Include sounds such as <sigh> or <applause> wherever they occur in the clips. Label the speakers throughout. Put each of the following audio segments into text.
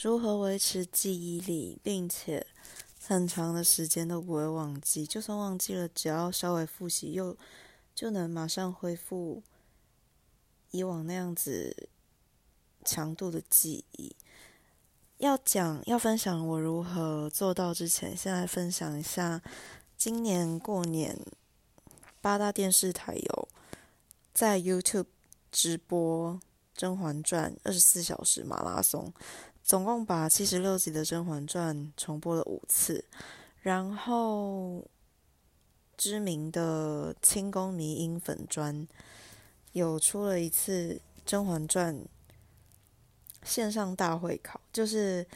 Speaker 1: 如何维持记忆力，并且很长的时间都不会忘记？就算忘记了，只要稍微复习，又就能马上恢复以往那样子强度的记忆。要讲要分享我如何做到之前，先来分享一下今年过年八大电视台有在 YouTube 直播《甄嬛传》二十四小时马拉松，总共把七十六集的《甄嬛传》重播了五次。然后知名的清宫迷音粉专有出了一次《甄嬛传》。线上大会考就是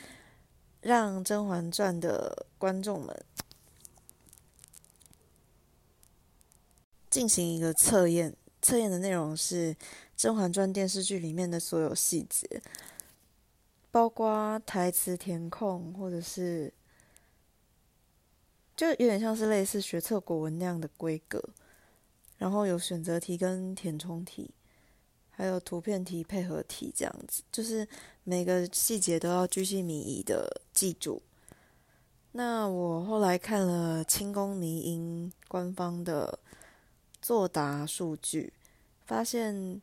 Speaker 1: 让《甄嬛传》的观众们进行一个测验，测验的内容是《甄嬛传》电视剧里面的所有细节，包括台词填空，或者是就有点像是类似学测国文那样的规格，然后有选择题跟填充题。还有图片题配合题这样子，就是每个细节都要居心迷疑的记住。那我后来看了清宫迷音官方的作答数据，发现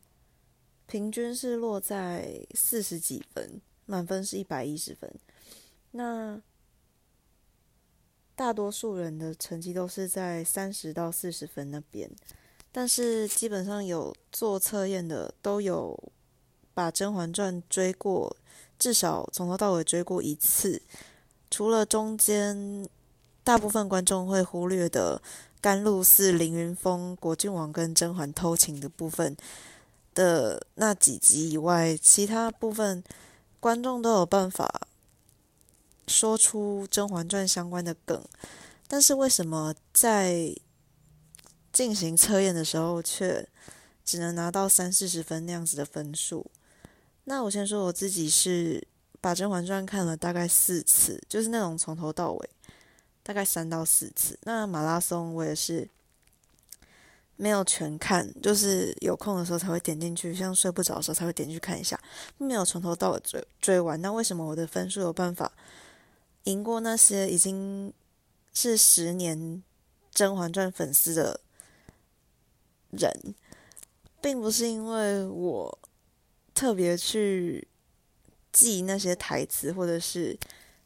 Speaker 1: 平均是落在四十几分，满分是一百一十分。那大多数人的成绩都是在三十到四十分那边。但是基本上有做测验的都有把《甄嬛传》追过，至少从头到尾追过一次。除了中间大部分观众会忽略的甘露寺凌云峰、果郡王跟甄嬛偷情的部分的那几集以外，其他部分观众都有办法说出《甄嬛传》相关的梗。但是为什么在进行测验的时候，却只能拿到三四十分那样子的分数。那我先说我自己是把《甄嬛传》看了大概四次，就是那种从头到尾，大概三到四次。那马拉松我也是没有全看，就是有空的时候才会点进去，像睡不着的时候才会点进去看一下，没有从头到尾追追完。那为什么我的分数有办法赢过那些已经是十年《甄嬛传》粉丝的？人，并不是因为我特别去记那些台词，或者是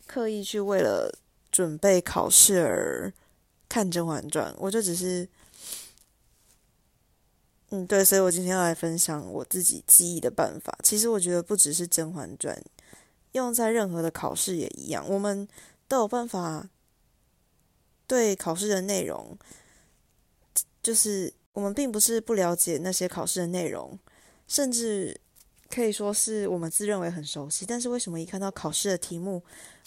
Speaker 1: 刻意去为了准备考试而看《甄嬛传》，我就只是，嗯，对，所以我今天要来分享我自己记忆的办法。其实我觉得不只是《甄嬛传》，用在任何的考试也一样，我们都有办法对考试的内容，就是。我们并不是不了解那些考试的内容，甚至可以说是我们自认为很熟悉。但是为什么一看到考试的题目，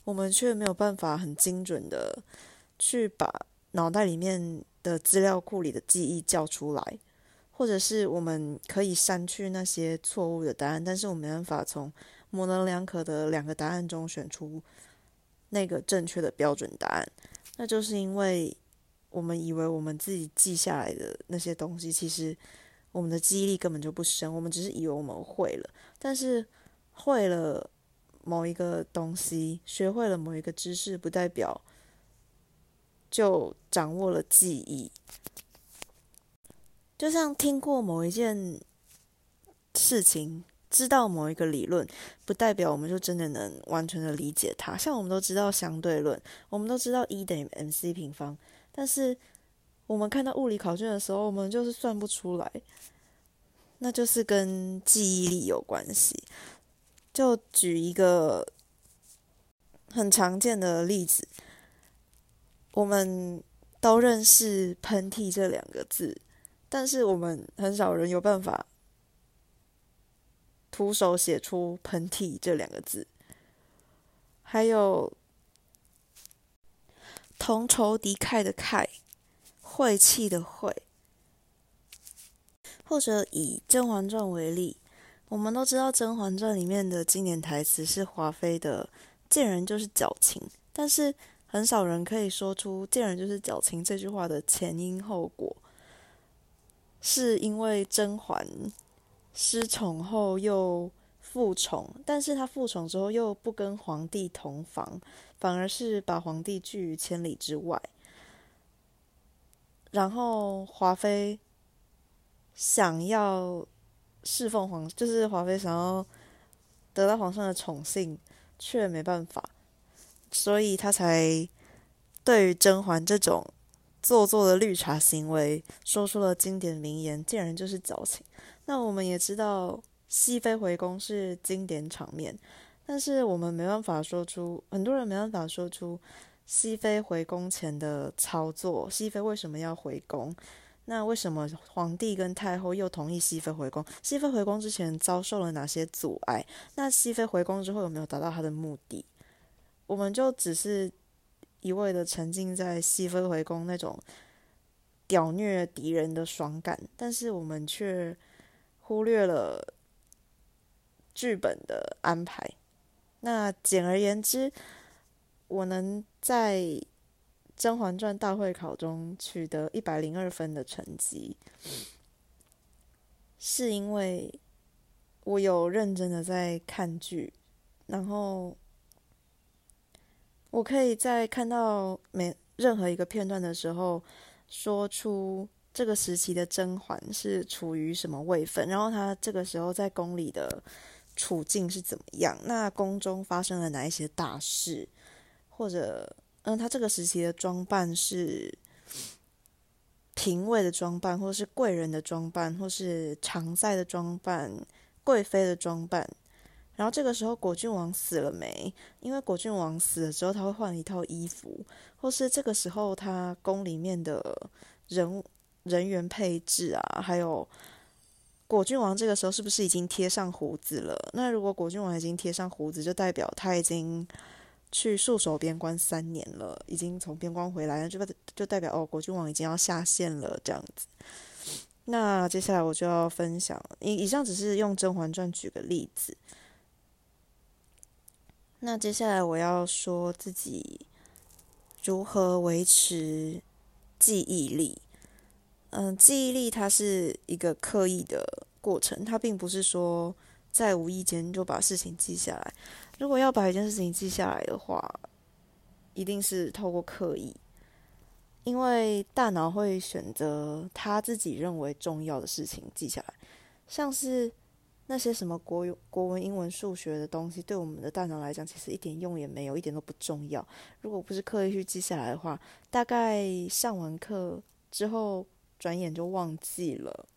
Speaker 1: 我们却没有办法很精准的去把脑袋里面的资料库里的记忆叫出来？或者是我们可以删去那些错误的答案，但是我没办法从模棱两可的两个答案中选出那个正确的标准答案？那就是因为。我们以为我们自己记下来的那些东西，其实我们的记忆力根本就不深。我们只是以为我们会了，但是会了某一个东西，学会了某一个知识，不代表就掌握了记忆。就像听过某一件事情，知道某一个理论，不代表我们就真的能完全的理解它。像我们都知道相对论，我们都知道 E 等于 mc 平方。但是我们看到物理考卷的时候，我们就是算不出来，那就是跟记忆力有关系。就举一个很常见的例子，我们都认识“喷嚏”这两个字，但是我们很少人有办法徒手写出“喷嚏”这两个字，还有。同仇敌忾的忾，晦气的晦，或者以《甄嬛传》为例，我们都知道《甄嬛传》里面的经典台词是华妃的“见人就是矫情”，但是很少人可以说出“见人就是矫情”这句话的前因后果，是因为甄嬛失宠后又复宠，但是他复宠之后又不跟皇帝同房，反而是把皇帝拒于千里之外。然后华妃想要侍奉皇，就是华妃想要得到皇上的宠幸，却没办法，所以他才对于甄嬛这种做作的绿茶行为，说出了经典名言：“见人就是矫情。”那我们也知道。熹妃回宫是经典场面，但是我们没办法说出，很多人没办法说出熹妃回宫前的操作。熹妃为什么要回宫？那为什么皇帝跟太后又同意熹妃回宫？熹妃回宫之前遭受了哪些阻碍？那熹妃回宫之后有没有达到她的目的？我们就只是一味的沉浸在熹妃回宫那种屌虐敌人的爽感，但是我们却忽略了。剧本的安排，那简而言之，我能在《甄嬛传》大会考中取得一百零二分的成绩，是因为我有认真的在看剧，然后我可以在看到每任何一个片段的时候，说出这个时期的甄嬛是处于什么位分，然后她这个时候在宫里的。处境是怎么样？那宫中发生了哪一些大事？或者，嗯，他这个时期的装扮是嫔位的装扮，或是贵人的装扮，或是常在的装扮，贵妃的装扮。然后这个时候果郡王死了没？因为果郡王死了之后，他会换一套衣服，或是这个时候他宫里面的人人员配置啊，还有。果郡王这个时候是不是已经贴上胡子了？那如果果郡王已经贴上胡子，就代表他已经去戍守边关三年了，已经从边关回来了，就就代表哦，果郡王已经要下线了这样子。那接下来我就要分享，以以上只是用《甄嬛传》举个例子。那接下来我要说自己如何维持记忆力。嗯，记忆力它是一个刻意的过程，它并不是说在无意间就把事情记下来。如果要把一件事情记下来的话，一定是透过刻意，因为大脑会选择他自己认为重要的事情记下来，像是那些什么国国文、英文、数学的东西，对我们的大脑来讲，其实一点用也没有，一点都不重要。如果不是刻意去记下来的话，大概上完课之后。转眼就忘记了。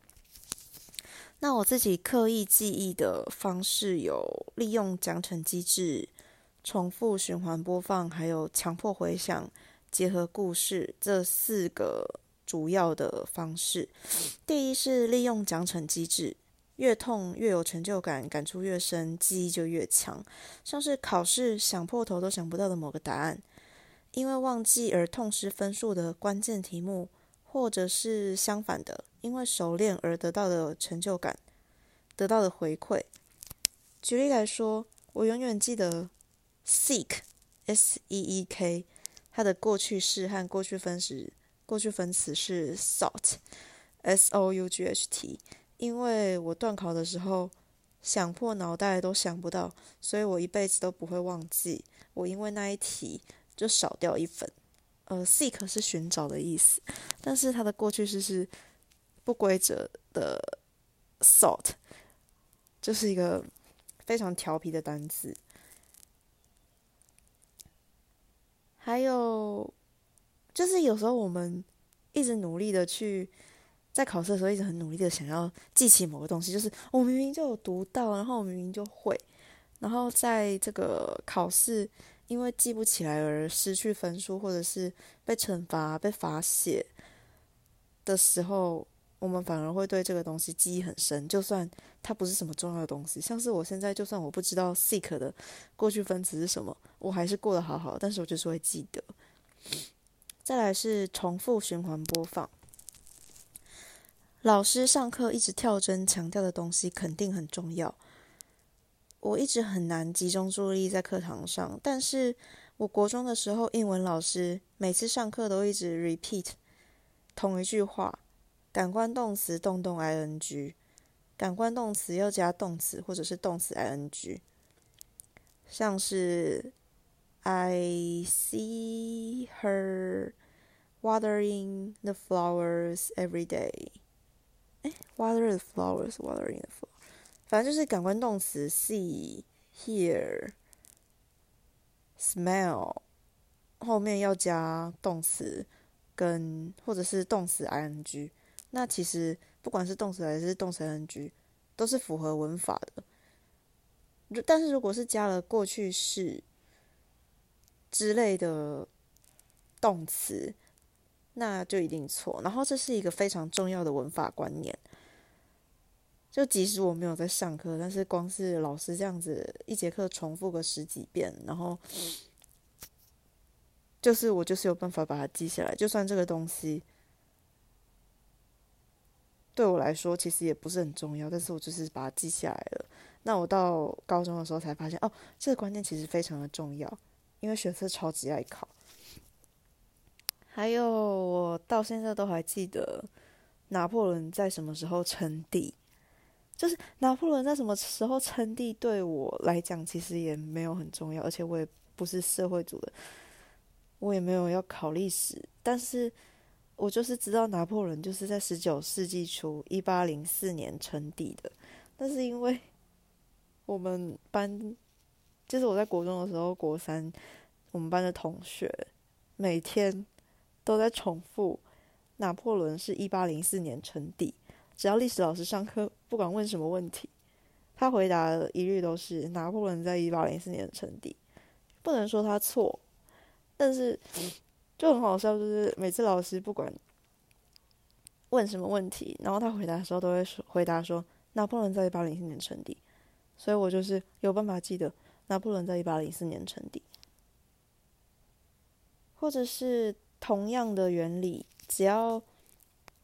Speaker 1: 那我自己刻意记忆的方式有利用奖惩机制、重复循环播放，还有强迫回想、结合故事这四个主要的方式。第一是利用奖惩机制，越痛越有成就感，感触越深，记忆就越强。像是考试想破头都想不到的某个答案，因为忘记而痛失分数的关键题目。或者是相反的，因为熟练而得到的成就感，得到的回馈。举例来说，我永远记得 seek，S-E-E-K，它的过去式和过去分词，过去分词是 sought，S-O-U-G-H-T。因为我断考的时候想破脑袋都想不到，所以我一辈子都不会忘记。我因为那一题就少掉一分。呃，seek 是寻找的意思，但是它的过去式是不规则的 sought，就是一个非常调皮的单词。还有，就是有时候我们一直努力的去在考试的时候，一直很努力的想要记起某个东西，就是我明明就有读到，然后我明明就会，然后在这个考试。因为记不起来而失去分数，或者是被惩罚、被罚写的时候，我们反而会对这个东西记忆很深。就算它不是什么重要的东西，像是我现在，就算我不知道 seek 的过去分词是什么，我还是过得好好，但是我就是会记得。再来是重复循环播放，老师上课一直跳针强调的东西，肯定很重要。我一直很难集中注意力在课堂上，但是我国中的时候，英文老师每次上课都一直 repeat 同一句话，感官动词动动 ing，感官动词要加动词或者是动词 ing，像是 I see her watering the flowers every day。哎，water the flowers，watering the flower，反正就是感官动词 see、hear、smell，后面要加动词跟或者是动词 ing。那其实不管是动词还是动词 ing，都是符合文法的。但是如果是加了过去式之类的动词，那就一定错。然后这是一个非常重要的文法观念。就即使我没有在上课，但是光是老师这样子一节课重复个十几遍，然后就是我就是有办法把它记下来。就算这个东西对我来说其实也不是很重要，但是我就是把它记下来了。那我到高中的时候才发现，哦，这个观念其实非常的重要，因为学测超级爱考。还有，我到现在都还记得拿破仑在什么时候称帝。就是拿破仑在什么时候称帝，对我来讲其实也没有很重要，而且我也不是社会组的，我也没有要考历史，但是我就是知道拿破仑就是在十九世纪初一八零四年称帝的。但是因为 <laughs> 我们班，就是我在国中的时候，国三我们班的同学每天都在重复拿破仑是一八零四年称帝。只要历史老师上课，不管问什么问题，他回答的一律都是拿破仑在一八零四年称帝。不能说他错，但是就很好笑，就是每次老师不管问什么问题，然后他回答的时候都会说回答说拿破仑在一八零四年称帝。所以我就是有办法记得拿破仑在一八零四年称帝，或者是同样的原理，只要。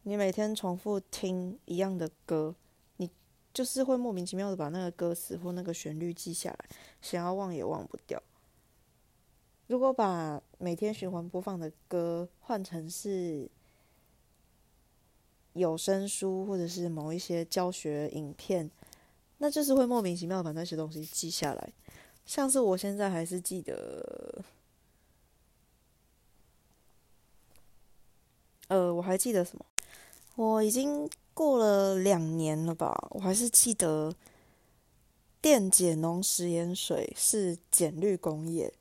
Speaker 1: 你每天重复听一样的歌，你就是会莫名其妙的把那个歌词或那个旋律记下来，想要忘也忘不掉。如果把每天循环播放的歌换成是有声书或者是某一些教学影片，那就是会莫名其妙把那些东西记下来。像是我现在还是记得，呃，我还记得什么？我已经过了两年了吧，我还是记得电解浓食盐水是碱氯工业，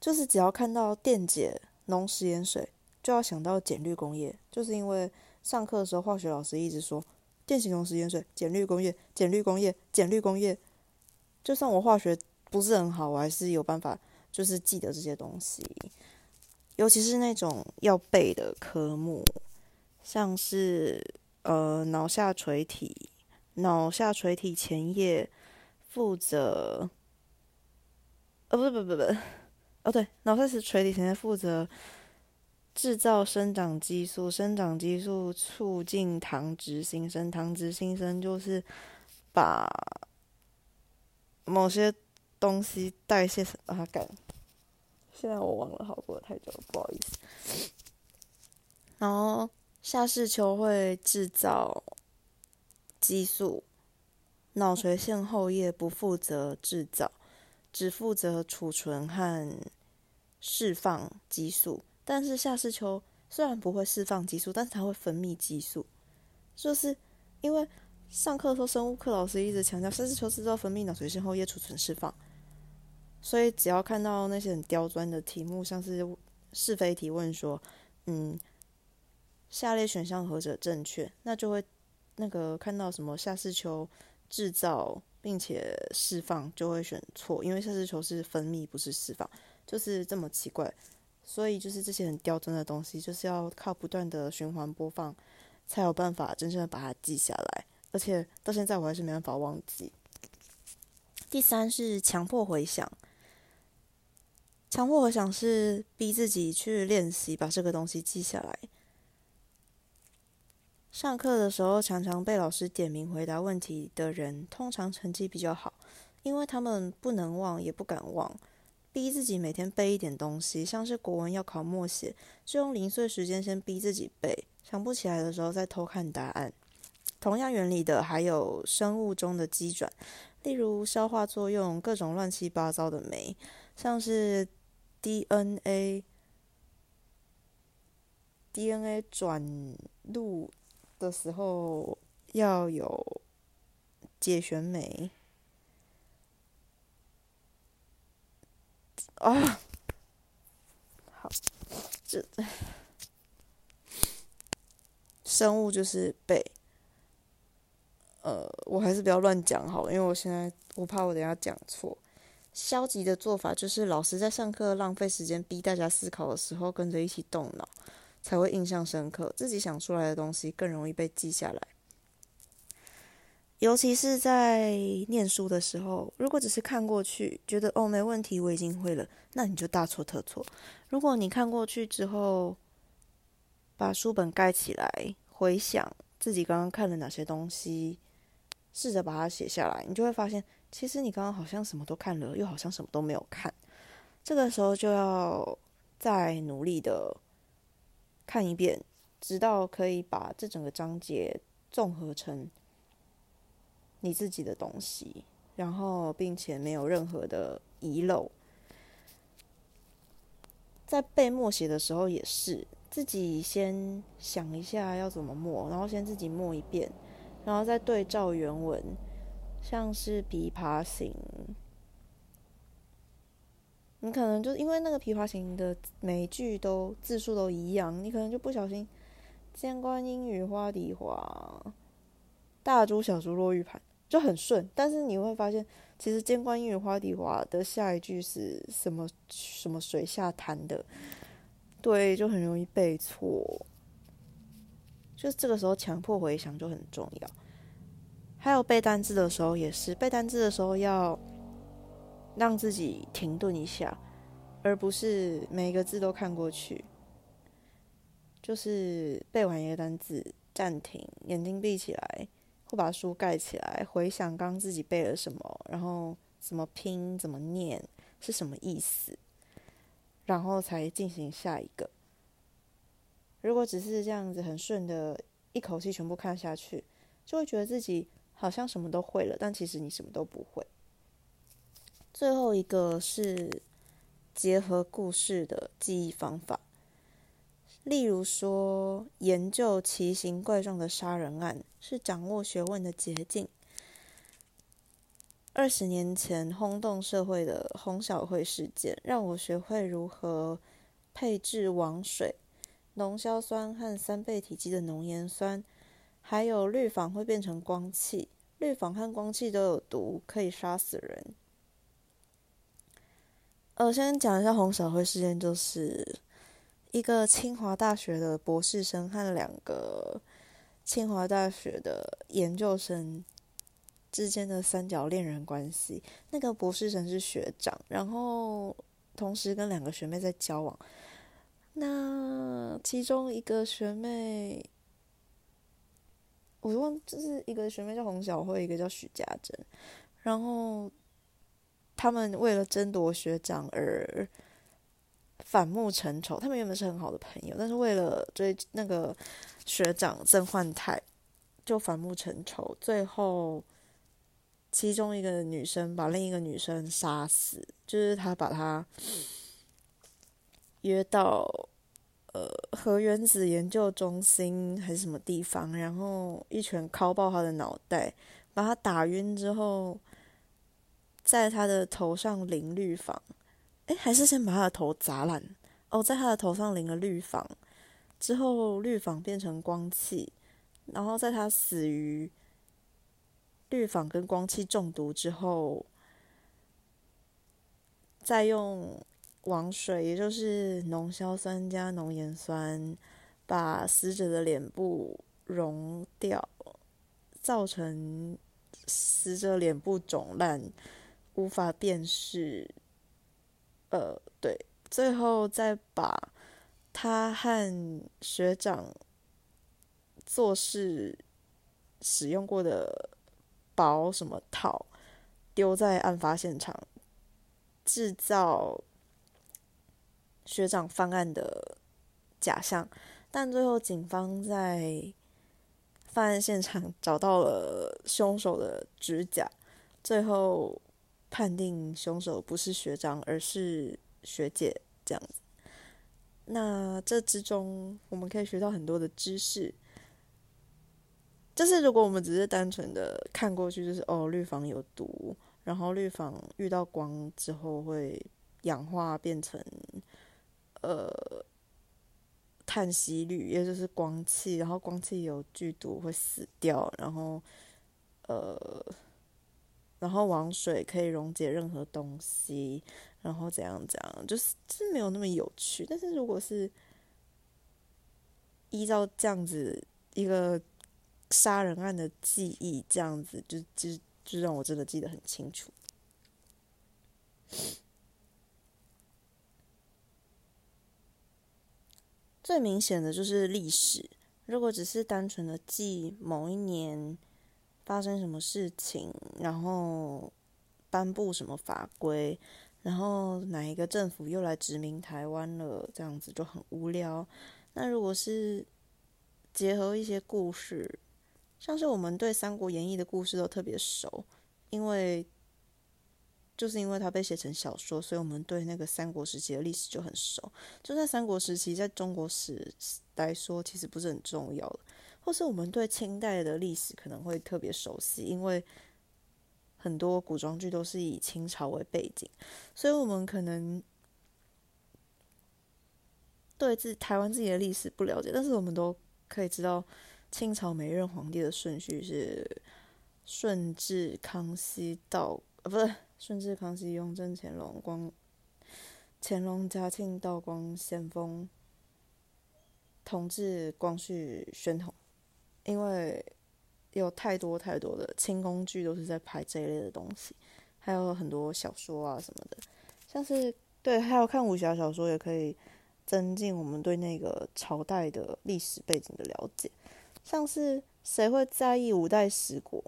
Speaker 1: 就是只要看到电解浓食盐水，就要想到碱氯工业，就是因为上课的时候化学老师一直说电解浓食盐水碱氯工业，碱氯工业，碱氯工业，就算我化学不是很好，我还是有办法就是记得这些东西，尤其是那种要背的科目。像是呃脑下垂体，脑下垂体前叶负责，呃不是不不不，哦对，脑下垂体前叶负责制造生长激素，生长激素促进糖脂新生，糖脂新生就是把某些东西代谢成啊干，现在我忘了，好过太久了，不好意思，然后。下视丘会制造激素，脑垂腺后叶不负责制造，只负责储存和释放激素。但是下视丘虽然不会释放激素，但是它会分泌激素。就是因为上课的时候生物课老师一直强调下视丘制造、分泌、脑垂腺后叶储存、释放，所以只要看到那些很刁钻的题目，像是是非题，问说，嗯。下列选项何者正确？那就会那个看到什么下视球制造并且释放，就会选错，因为下视球是分泌不是释放，就是这么奇怪。所以就是这些很刁钻的东西，就是要靠不断的循环播放，才有办法真正的把它记下来。而且到现在我还是没办法忘记。第三是强迫回想，强迫回想是逼自己去练习把这个东西记下来。上课的时候，常常被老师点名回答问题的人，通常成绩比较好，因为他们不能忘，也不敢忘，逼自己每天背一点东西。像是国文要考默写，就用零碎时间先逼自己背，想不起来的时候再偷看答案。同样原理的还有生物中的机转，例如消化作用，各种乱七八糟的酶，像是 DNA。DNA 转录的时候要有解旋酶啊，好，这生物就是背，呃，我还是不要乱讲好了，因为我现在我怕我等下讲错。消极的做法就是老师在上课浪费时间，逼大家思考的时候，跟着一起动脑。才会印象深刻，自己想出来的东西更容易被记下来。尤其是在念书的时候，如果只是看过去，觉得哦没问题，我已经会了，那你就大错特错。如果你看过去之后，把书本盖起来，回想自己刚刚看了哪些东西，试着把它写下来，你就会发现，其实你刚刚好像什么都看了，又好像什么都没有看。这个时候就要再努力的。看一遍，直到可以把这整个章节综合成你自己的东西，然后并且没有任何的遗漏。在背默写的时候也是，自己先想一下要怎么默，然后先自己默一遍，然后再对照原文，像是《琵琶行》。你可能就因为那个《琵琶行》的每一句都字数都一样，你可能就不小心“间关莺语花底滑，大珠小珠落玉盘”就很顺，但是你会发现，其实“间关莺语花底滑”的下一句是什么什么水下潭的，对，就很容易背错。就是这个时候强迫回想就很重要。还有背单字的时候也是，背单字的时候要。让自己停顿一下，而不是每一个字都看过去。就是背完一个单字，暂停，眼睛闭起来，或把书盖起来，回想刚自己背了什么，然后怎么拼、怎么念，是什么意思，然后才进行下一个。如果只是这样子很顺的，一口气全部看下去，就会觉得自己好像什么都会了，但其实你什么都不会。最后一个是结合故事的记忆方法，例如说，研究奇形怪状的杀人案是掌握学问的捷径。二十年前轰动社会的洪小会事件，让我学会如何配置王水、浓硝酸和三倍体积的浓盐酸，还有氯仿会变成光气，氯仿和光气都有毒，可以杀死人。呃，先讲一下红小会事件，就是一个清华大学的博士生和两个清华大学的研究生之间的三角恋人关系。那个博士生是学长，然后同时跟两个学妹在交往。那其中一个学妹，我忘，就是一个学妹叫洪小慧，一个叫许家珍，然后。他们为了争夺学长而反目成仇。他们原本是很好的朋友，但是为了追那个学长曾焕泰，就反目成仇。最后，其中一个女生把另一个女生杀死，就是他把她约到呃核原子研究中心还是什么地方，然后一拳敲爆他的脑袋，把他打晕之后。在他的头上淋绿房，哎，还是先把他的头砸烂哦。在他的头上淋了绿房之后，绿房变成光气，然后在他死于绿房跟光气中毒之后，再用王水，也就是浓硝酸加浓盐酸，把死者的脸部溶掉，造成死者脸部肿烂。无法辨识，呃，对，最后再把他和学长做事使用过的薄什么套丢在案发现场，制造学长犯案的假象，但最后警方在犯案现场找到了凶手的指甲，最后判定凶手不是学长，而是学姐这样子。那这之中，我们可以学到很多的知识。就是如果我们只是单纯的看过去，就是哦，氯仿有毒，然后氯仿遇到光之后会氧化变成呃碳锡铝，也就是光气，然后光气有剧毒会死掉，然后呃，然后王水可以溶解任何东西，然后怎样怎样，就是是没有那么有趣。但是如果是依照这样子一个。杀人案的记忆，这样子就就就让我真的记得很清楚。最明显的就是历史，如果只是单纯的记某一年发生什么事情，然后颁布什么法规，然后哪一个政府又来殖民台湾了，这样子就很无聊。那如果是结合一些故事，像是我们对《三国演义》的故事都特别熟，因为就是因为它被写成小说，所以我们对那个三国时期的历史就很熟。就在三国时期，在中国史来说，其实不是很重要的。或是我们对清代的历史可能会特别熟悉，因为很多古装剧都是以清朝为背景，所以我们可能对自台湾自己的历史不了解，但是我们都可以知道。清朝每任皇帝的顺序是顺治、康熙、到呃，不是顺治、康熙、雍正、乾隆、光乾隆、嘉庆、道光、咸丰、同治、光绪、宣统。因为有太多太多的清宫剧都是在拍这一类的东西，还有很多小说啊什么的，像是对，还有看武侠小说也可以增进我们对那个朝代的历史背景的了解。像是谁会在意五代十国？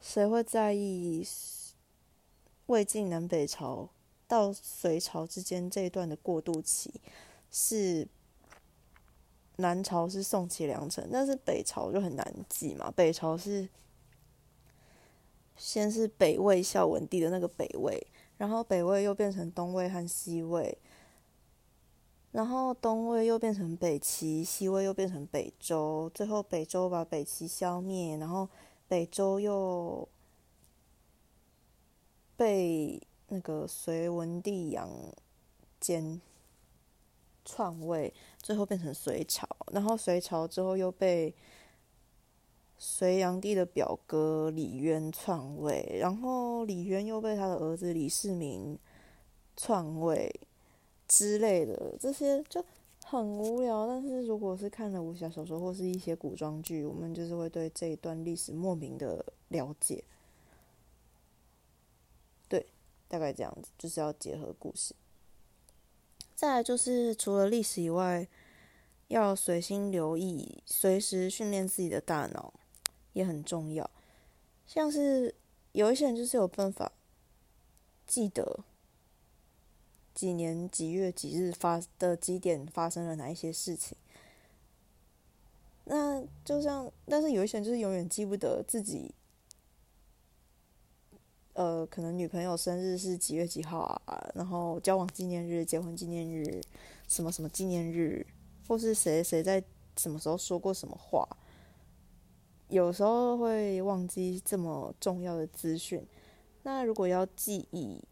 Speaker 1: 谁会在意魏晋南北朝到隋朝之间这一段的过渡期？是南朝是宋齐梁陈，但是北朝就很难记嘛。北朝是先是北魏孝文帝的那个北魏，然后北魏又变成东魏和西魏。然后东魏又变成北齐，西魏又变成北周，最后北周把北齐消灭，然后北周又被那个隋文帝杨坚篡位，最后变成隋朝，然后隋朝之后又被隋炀帝的表哥李渊篡位，然后李渊又被他的儿子李世民篡位。之类的这些就很无聊，但是如果是看了武侠小说或是一些古装剧，我们就是会对这一段历史莫名的了解。对，大概这样子，就是要结合故事。再来就是除了历史以外，要随心留意，随时训练自己的大脑也很重要。像是有一些人就是有办法记得。几年几月几日发的几点发生了哪一些事情？那就像，但是有一些人就是永远记不得自己，呃，可能女朋友生日是几月几号啊？然后交往纪念日、结婚纪念日、什么什么纪念日，或是谁谁在什么时候说过什么话，有时候会忘记这么重要的资讯。那如果要记忆，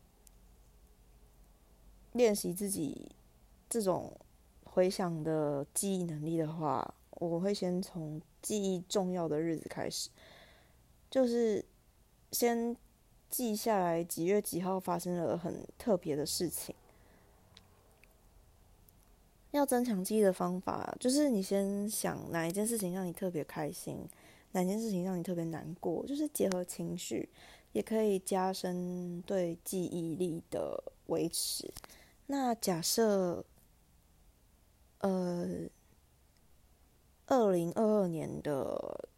Speaker 1: 练习自己这种回想的记忆能力的话，我会先从记忆重要的日子开始，就是先记下来几月几号发生了很特别的事情。要增强记忆的方法，就是你先想哪一件事情让你特别开心，哪件事情让你特别难过，就是结合情绪，也可以加深对记忆力的维持。那假设，呃，二零二二年的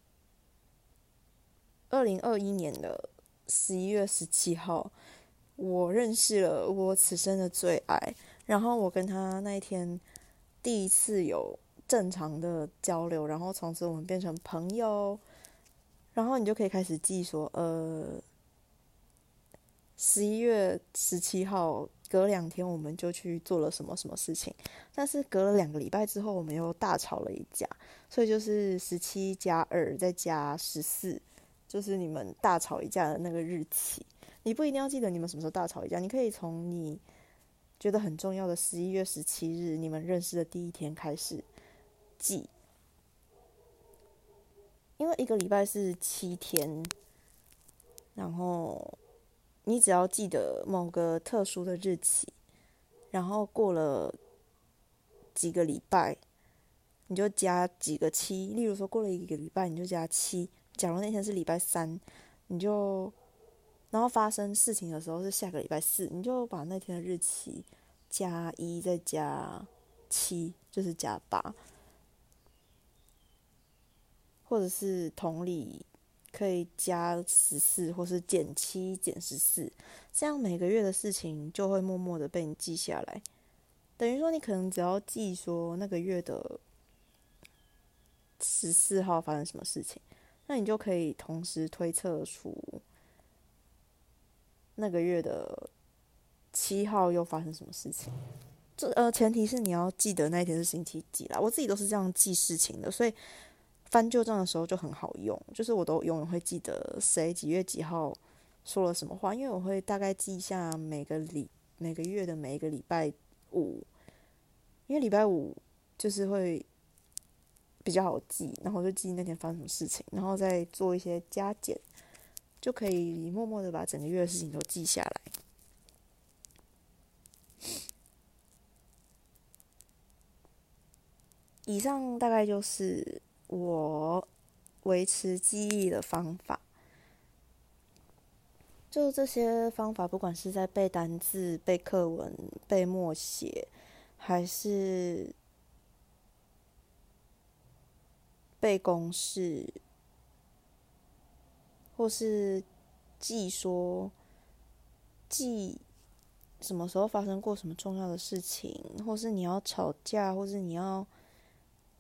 Speaker 1: 二零二一年的十一月十七号，我认识了我此生的最爱。然后我跟他那一天第一次有正常的交流，然后从此我们变成朋友，然后你就可以开始记说，呃，十一月十七号隔两天我们就去做了什么什么事情，但是隔了两个礼拜之后，我们又大吵了一架，所以就是十七加二再加十四，就是你们大吵一架的那个日期。你不一定要记得你们什么时候大吵一架，你可以从你觉得很重要的十一月十七日你们认识的第一天开始记，因为一个礼拜是七天，然后你只要记得某个特殊的日期，然后过了几个礼拜，你就加几个七，例如说过了一个礼拜，你就加七。假如那天是礼拜三，你就。然后发生事情的时候是下个礼拜四，你就把那天的日期加一再加七，就是加八，或者是同理可以加十四，或是减七减十四，这样每个月的事情就会默默的被你记下来。等于说你可能只要记说那个月的十四号发生什么事情，那你就可以同时推测出。那个月的七号又发生什么事情？这呃，前提是你要记得那一天是星期几啦。我自己都是这样记事情的，所以翻旧账的时候就很好用。就是我都永远会记得谁几月几号说了什么话，因为我会大概记一下每个礼每个月的每一个礼拜五，因为礼拜五就是会比较好记，然后就记那天发生什么事情，然后再做一些加减。就可以默默的把整个月的事情都记下来。以上大概就是我维持记忆的方法。就这些方法，不管是在背单字、背课文、背默写，还是背公式。或是记说记什么时候发生过什么重要的事情，或是你要吵架，或是你要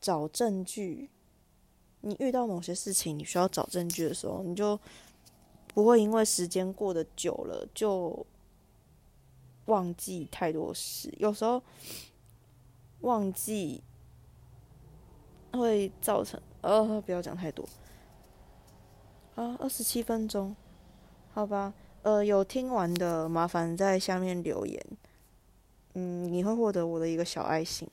Speaker 1: 找证据。你遇到某些事情，你需要找证据的时候，你就不会因为时间过得久了就忘记太多事。有时候忘记会造成……呃，不要讲太多。啊，二十七分钟，好吧。呃，有听完的，麻烦在下面留言。嗯，你会获得我的一个小爱心。